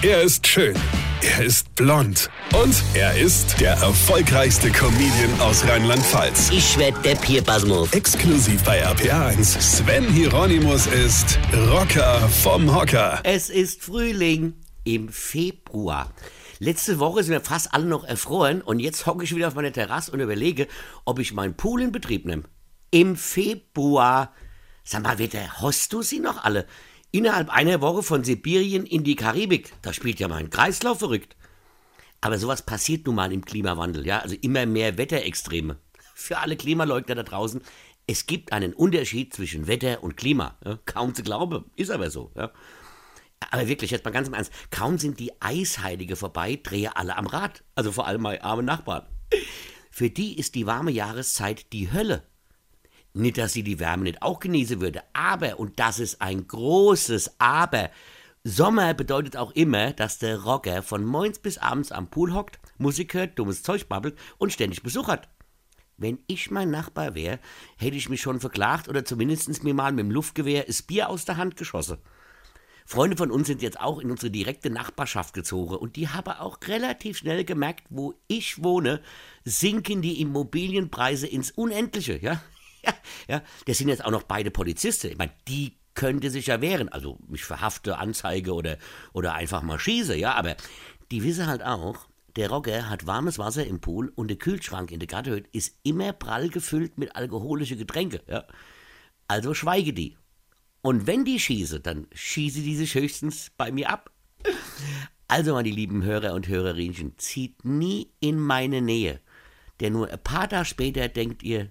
Er ist schön. Er ist blond. Und er ist der erfolgreichste Comedian aus Rheinland-Pfalz. Ich werd der Pierpasmus. Exklusiv bei RPA1. Sven Hieronymus ist Rocker vom Hocker. Es ist Frühling im Februar. Letzte Woche sind wir fast alle noch erfroren und jetzt hocke ich wieder auf meiner Terrasse und überlege, ob ich meinen Pool in Betrieb nehme. Im Februar. Sag mal, Wetter, hast du sie noch alle? Innerhalb einer Woche von Sibirien in die Karibik. Da spielt ja mein Kreislauf verrückt. Aber sowas passiert nun mal im Klimawandel, ja? Also immer mehr Wetterextreme. Für alle Klimaleugner da draußen, es gibt einen Unterschied zwischen Wetter und Klima. Ja? Kaum zu glauben, ist aber so, ja? Aber wirklich, jetzt mal ganz im Ernst, kaum sind die Eisheilige vorbei, drehe alle am Rad. Also vor allem meine armen Nachbarn. Für die ist die warme Jahreszeit die Hölle. Nicht, dass sie die Wärme nicht auch genießen würde, aber, und das ist ein großes Aber, Sommer bedeutet auch immer, dass der Rocker von morgens bis abends am Pool hockt, Musik hört, dummes Zeug babbelt und ständig Besuch hat. Wenn ich mein Nachbar wäre, hätte ich mich schon verklagt oder zumindest mir mal mit dem Luftgewehr das Bier aus der Hand geschossen. Freunde von uns sind jetzt auch in unsere direkte Nachbarschaft gezogen und die haben auch relativ schnell gemerkt, wo ich wohne, sinken die Immobilienpreise ins Unendliche, ja? Ja, das sind jetzt auch noch beide Polizisten. Ich meine, die könnte sich ja wehren. Also mich verhafte, Anzeige oder, oder einfach mal schieße, ja, aber die wissen halt auch, der Rocker hat warmes Wasser im Pool und der Kühlschrank in der Gartenhütte ist immer prall gefüllt mit alkoholischen Getränke, ja. Also schweige die. Und wenn die schieße, dann schieße die sich höchstens bei mir ab. Also, meine lieben Hörer und Hörerinchen, zieht nie in meine Nähe. Denn nur ein paar Tage später denkt ihr,